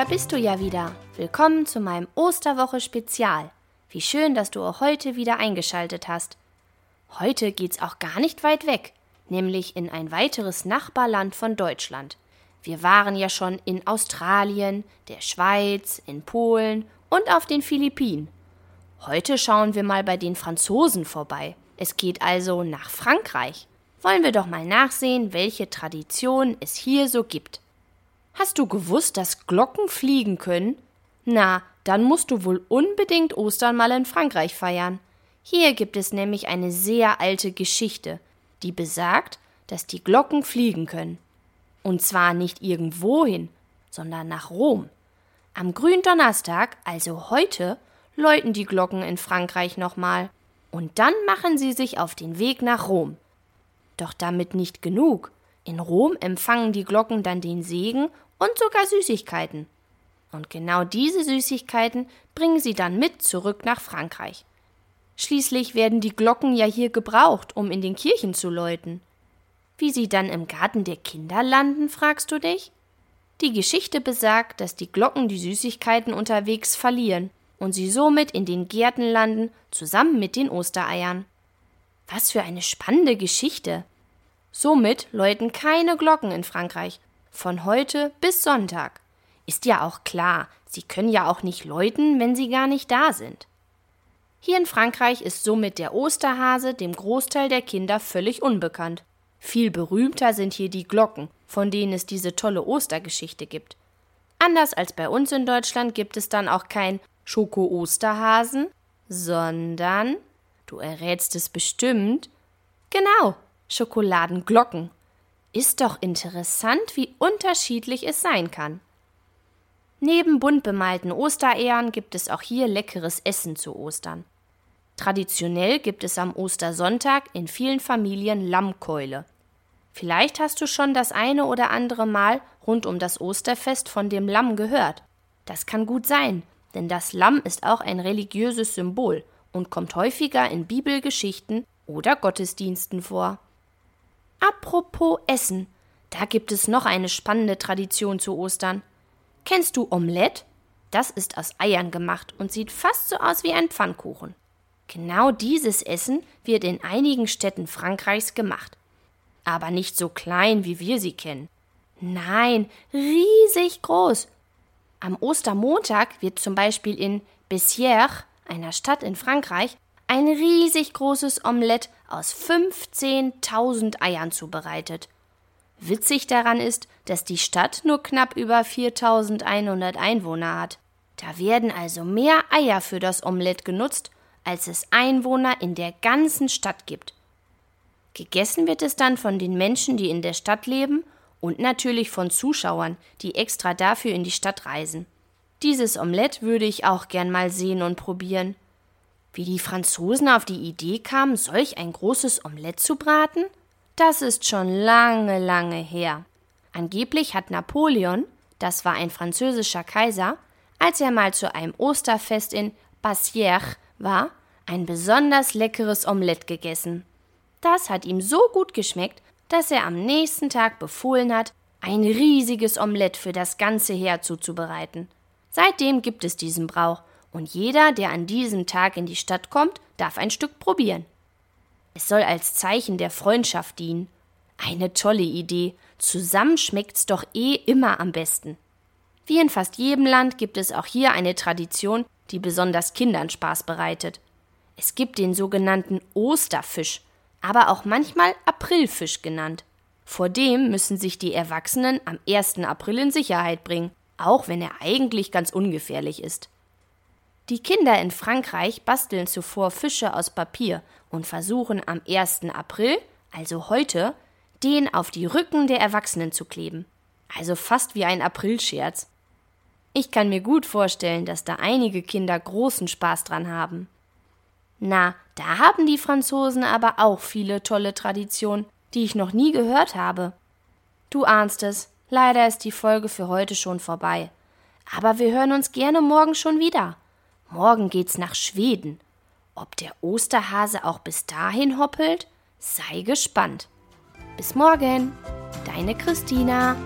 da bist du ja wieder. Willkommen zu meinem Osterwoche Spezial. Wie schön, dass du auch heute wieder eingeschaltet hast. Heute geht's auch gar nicht weit weg, nämlich in ein weiteres Nachbarland von Deutschland. Wir waren ja schon in Australien, der Schweiz, in Polen und auf den Philippinen. Heute schauen wir mal bei den Franzosen vorbei. Es geht also nach Frankreich. Wollen wir doch mal nachsehen, welche Traditionen es hier so gibt. Hast du gewusst, dass Glocken fliegen können? Na, dann musst du wohl unbedingt Ostern mal in Frankreich feiern. Hier gibt es nämlich eine sehr alte Geschichte, die besagt, dass die Glocken fliegen können. Und zwar nicht irgendwohin, sondern nach Rom. Am Gründonnerstag, also heute, läuten die Glocken in Frankreich nochmal. Und dann machen sie sich auf den Weg nach Rom. Doch damit nicht genug. In Rom empfangen die Glocken dann den Segen und sogar Süßigkeiten. Und genau diese Süßigkeiten bringen sie dann mit zurück nach Frankreich. Schließlich werden die Glocken ja hier gebraucht, um in den Kirchen zu läuten. Wie sie dann im Garten der Kinder landen, fragst du dich? Die Geschichte besagt, dass die Glocken die Süßigkeiten unterwegs verlieren und sie somit in den Gärten landen, zusammen mit den Ostereiern. Was für eine spannende Geschichte. Somit läuten keine Glocken in Frankreich, von heute bis Sonntag. Ist ja auch klar, sie können ja auch nicht läuten, wenn sie gar nicht da sind. Hier in Frankreich ist somit der Osterhase dem Großteil der Kinder völlig unbekannt. Viel berühmter sind hier die Glocken, von denen es diese tolle Ostergeschichte gibt. Anders als bei uns in Deutschland gibt es dann auch kein Schoko-Osterhasen, sondern, du errätst es bestimmt, genau, Schokoladenglocken. Ist doch interessant, wie unterschiedlich es sein kann. Neben bunt bemalten Osterehren gibt es auch hier leckeres Essen zu Ostern. Traditionell gibt es am Ostersonntag in vielen Familien Lammkeule. Vielleicht hast du schon das eine oder andere Mal rund um das Osterfest von dem Lamm gehört. Das kann gut sein, denn das Lamm ist auch ein religiöses Symbol und kommt häufiger in Bibelgeschichten oder Gottesdiensten vor. Apropos Essen, da gibt es noch eine spannende Tradition zu Ostern. Kennst du Omelette? Das ist aus Eiern gemacht und sieht fast so aus wie ein Pfannkuchen. Genau dieses Essen wird in einigen Städten Frankreichs gemacht. Aber nicht so klein, wie wir sie kennen. Nein, riesig groß. Am Ostermontag wird zum Beispiel in Bessières, einer Stadt in Frankreich, ein riesig großes Omelett aus 15.000 Eiern zubereitet. Witzig daran ist, dass die Stadt nur knapp über 4100 Einwohner hat. Da werden also mehr Eier für das Omelett genutzt, als es Einwohner in der ganzen Stadt gibt. Gegessen wird es dann von den Menschen, die in der Stadt leben und natürlich von Zuschauern, die extra dafür in die Stadt reisen. Dieses Omelett würde ich auch gern mal sehen und probieren. Wie die Franzosen auf die Idee kamen, solch ein großes Omelett zu braten? Das ist schon lange, lange her. Angeblich hat Napoleon, das war ein französischer Kaiser, als er mal zu einem Osterfest in Bassières war, ein besonders leckeres Omelett gegessen. Das hat ihm so gut geschmeckt, dass er am nächsten Tag befohlen hat, ein riesiges Omelett für das ganze Heer zuzubereiten. Seitdem gibt es diesen Brauch und jeder, der an diesem Tag in die Stadt kommt, darf ein Stück probieren. Es soll als Zeichen der Freundschaft dienen. Eine tolle Idee. Zusammen schmeckt's doch eh immer am besten. Wie in fast jedem Land gibt es auch hier eine Tradition, die besonders Kindern Spaß bereitet. Es gibt den sogenannten Osterfisch, aber auch manchmal Aprilfisch genannt. Vor dem müssen sich die Erwachsenen am 1. April in Sicherheit bringen, auch wenn er eigentlich ganz ungefährlich ist. Die Kinder in Frankreich basteln zuvor Fische aus Papier und versuchen am 1. April, also heute, den auf die Rücken der Erwachsenen zu kleben. Also fast wie ein Aprilscherz. Ich kann mir gut vorstellen, dass da einige Kinder großen Spaß dran haben. Na, da haben die Franzosen aber auch viele tolle Traditionen, die ich noch nie gehört habe. Du ahnst es, leider ist die Folge für heute schon vorbei. Aber wir hören uns gerne morgen schon wieder. Morgen geht's nach Schweden. Ob der Osterhase auch bis dahin hoppelt? Sei gespannt. Bis morgen, deine Christina.